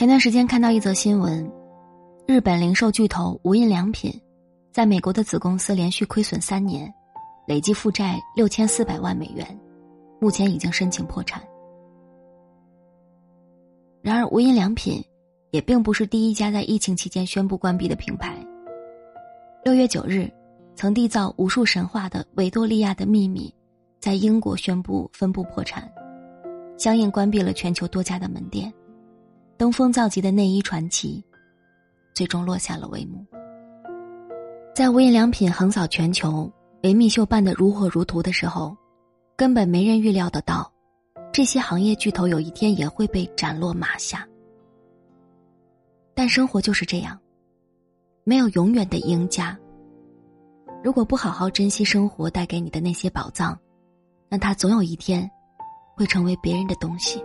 前段时间看到一则新闻，日本零售巨头无印良品，在美国的子公司连续亏损三年，累计负债六千四百万美元，目前已经申请破产。然而，无印良品也并不是第一家在疫情期间宣布关闭的品牌。六月九日，曾缔造无数神话的维多利亚的秘密，在英国宣布分部破产，相应关闭了全球多家的门店。登峰造极的内衣传奇，最终落下了帷幕。在无印良品横扫全球、维密秀办得如火如荼的时候，根本没人预料得到，这些行业巨头有一天也会被斩落马下。但生活就是这样，没有永远的赢家。如果不好好珍惜生活带给你的那些宝藏，那它总有一天，会成为别人的东西。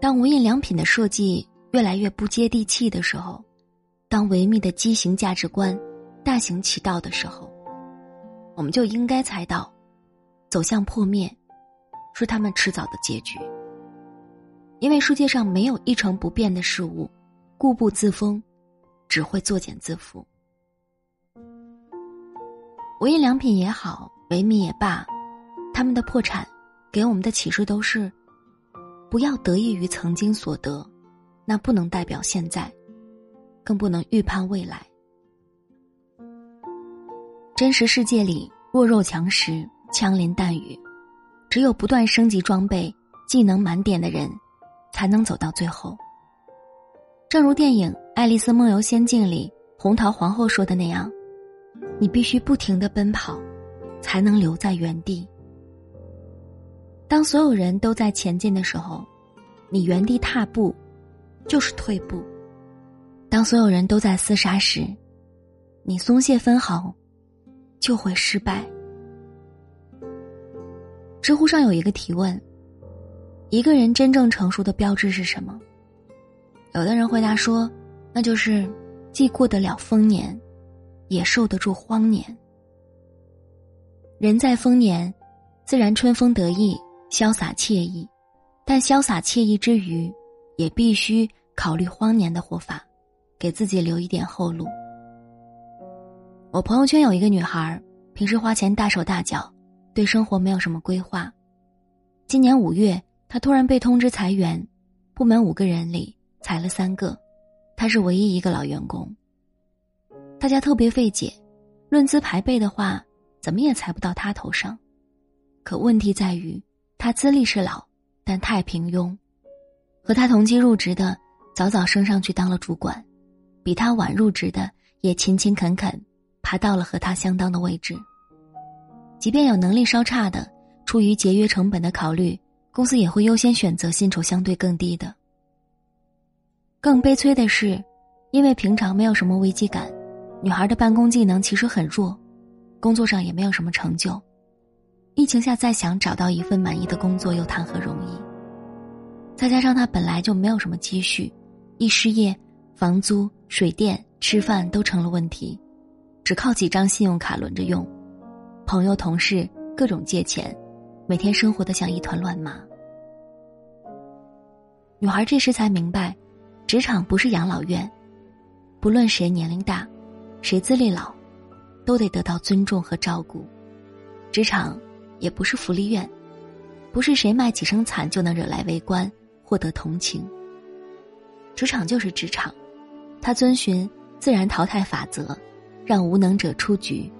当无印良品的设计越来越不接地气的时候，当维密的畸形价值观大行其道的时候，我们就应该猜到，走向破灭是他们迟早的结局。因为世界上没有一成不变的事物，固步自封只会作茧自缚。无印良品也好，维密也罢，他们的破产给我们的启示都是。不要得益于曾经所得，那不能代表现在，更不能预判未来。真实世界里，弱肉强食、枪林弹雨，只有不断升级装备、技能满点的人，才能走到最后。正如电影《爱丽丝梦游仙境》里红桃皇后说的那样：“你必须不停的奔跑，才能留在原地。”当所有人都在前进的时候，你原地踏步，就是退步；当所有人都在厮杀时，你松懈分毫，就会失败。知乎上有一个提问：一个人真正成熟的标志是什么？有的人回答说，那就是既过得了丰年，也受得住荒年。人在丰年，自然春风得意。潇洒惬意，但潇洒惬意之余，也必须考虑荒年的活法，给自己留一点后路。我朋友圈有一个女孩，平时花钱大手大脚，对生活没有什么规划。今年五月，她突然被通知裁员，部门五个人里裁了三个，她是唯一一个老员工。大家特别费解，论资排辈的话，怎么也裁不到她头上。可问题在于。他资历是老，但太平庸。和他同期入职的，早早升上去当了主管；比他晚入职的，也勤勤恳恳，爬到了和他相当的位置。即便有能力稍差的，出于节约成本的考虑，公司也会优先选择薪酬相对更低的。更悲催的是，因为平常没有什么危机感，女孩的办公技能其实很弱，工作上也没有什么成就。疫情下，再想找到一份满意的工作又谈何容易？再加上他本来就没有什么积蓄，一失业，房租、水电、吃饭都成了问题，只靠几张信用卡轮着用，朋友、同事各种借钱，每天生活的像一团乱麻。女孩这时才明白，职场不是养老院，不论谁年龄大，谁资历老，都得得到尊重和照顾，职场。也不是福利院，不是谁卖几声惨就能惹来围观、获得同情。职场就是职场，它遵循自然淘汰法则，让无能者出局。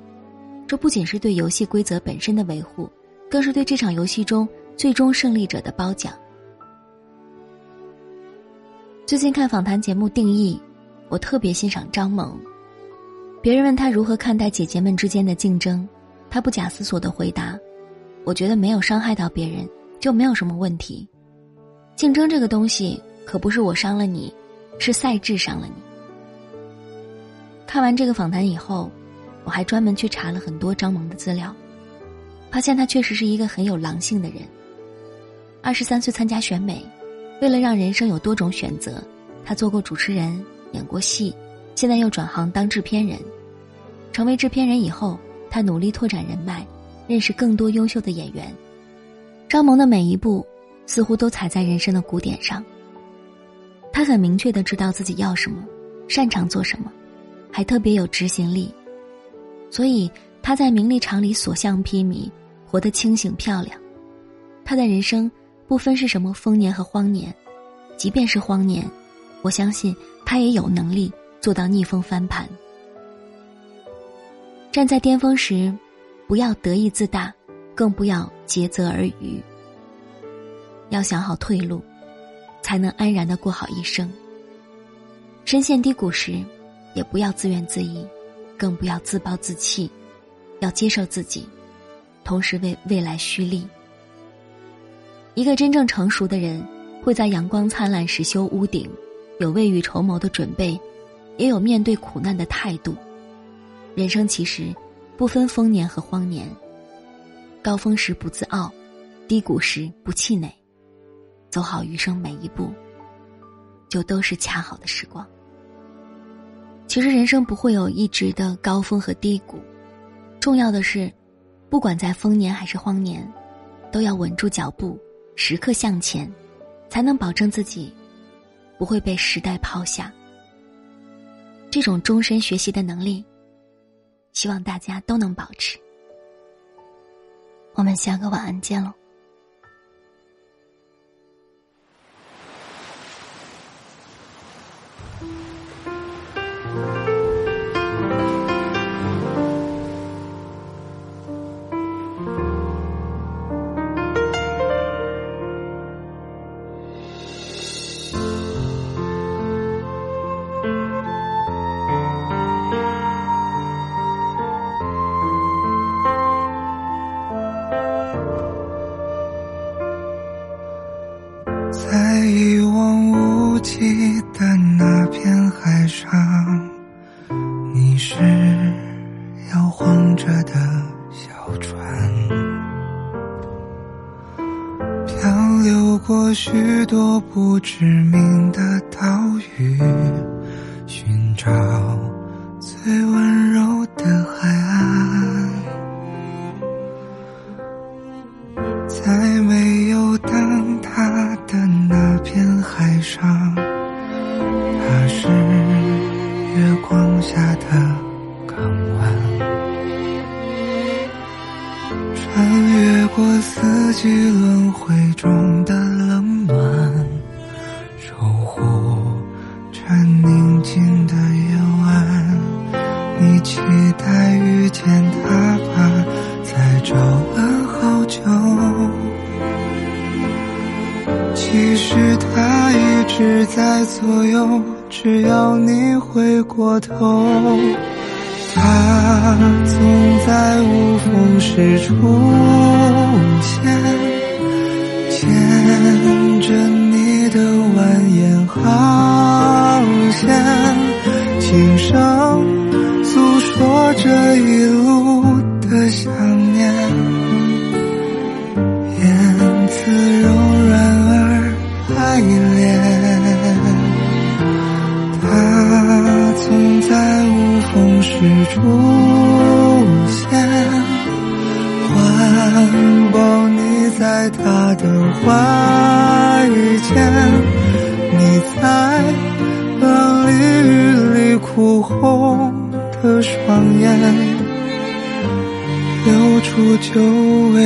这不仅是对游戏规则本身的维护，更是对这场游戏中最终胜利者的褒奖。最近看访谈节目《定义》，我特别欣赏张萌。别人问他如何看待姐姐们之间的竞争，他不假思索的回答。我觉得没有伤害到别人，就没有什么问题。竞争这个东西，可不是我伤了你，是赛制伤了你。看完这个访谈以后，我还专门去查了很多张萌的资料，发现他确实是一个很有狼性的人。二十三岁参加选美，为了让人生有多种选择，他做过主持人，演过戏，现在又转行当制片人。成为制片人以后，他努力拓展人脉。认识更多优秀的演员，张萌的每一步似乎都踩在人生的鼓点上，他很明确的知道自己要什么，擅长做什么，还特别有执行力，所以他在名利场里所向披靡，活得清醒漂亮。他的人生不分是什么丰年和荒年，即便是荒年，我相信他也有能力做到逆风翻盘。站在巅峰时，不要得意自大，更不要竭泽而渔。要想好退路，才能安然的过好一生。深陷低谷时，也不要自怨自艾，更不要自暴自弃，要接受自己，同时为未来蓄力。一个真正成熟的人，会在阳光灿烂时修屋顶，有未雨绸缪的准备，也有面对苦难的态度。人生其实不分丰年和荒年，高峰时不自傲，低谷时不气馁。走好余生每一步，就都是恰好的时光。其实人生不会有一直的高峰和低谷，重要的是，不管在丰年还是荒年，都要稳住脚步，时刻向前，才能保证自己不会被时代抛下。这种终身学习的能力，希望大家都能保持。我们下个晚安见喽。过许多不知名的岛屿，寻找最温柔的海再遇见他吧，在找了好久。其实他一直在左右，只要你回过头，他总在无风时出现，是出现，环抱你在他的怀间，你在冷里雨里哭红的双眼，流出久违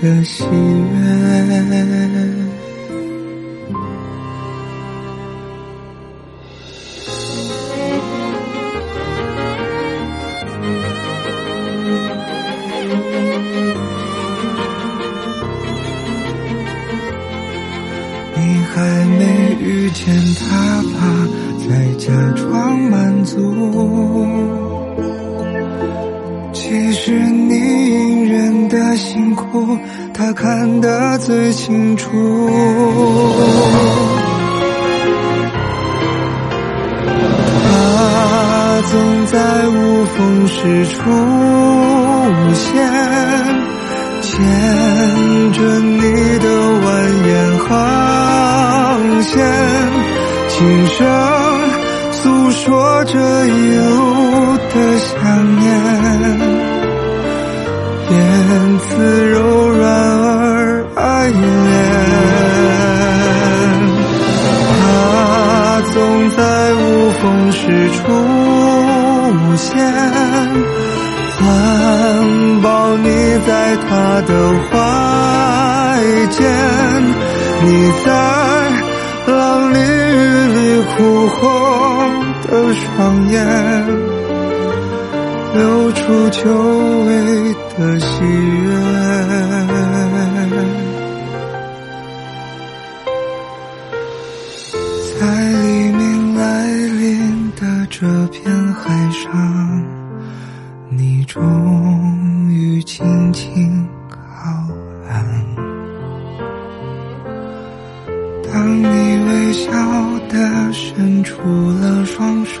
的喜悦。假装满足。其实你隐忍的辛苦，他看得最清楚。他总在无风时出现，牵着你的蜿蜒航。线，轻声说着一路的想念，言辞柔软而爱恋。他总在无风时出现，环抱你在他的怀间，你在浪里雨里哭红的双眼，流出久违的喜悦。当你微笑的伸出了双手，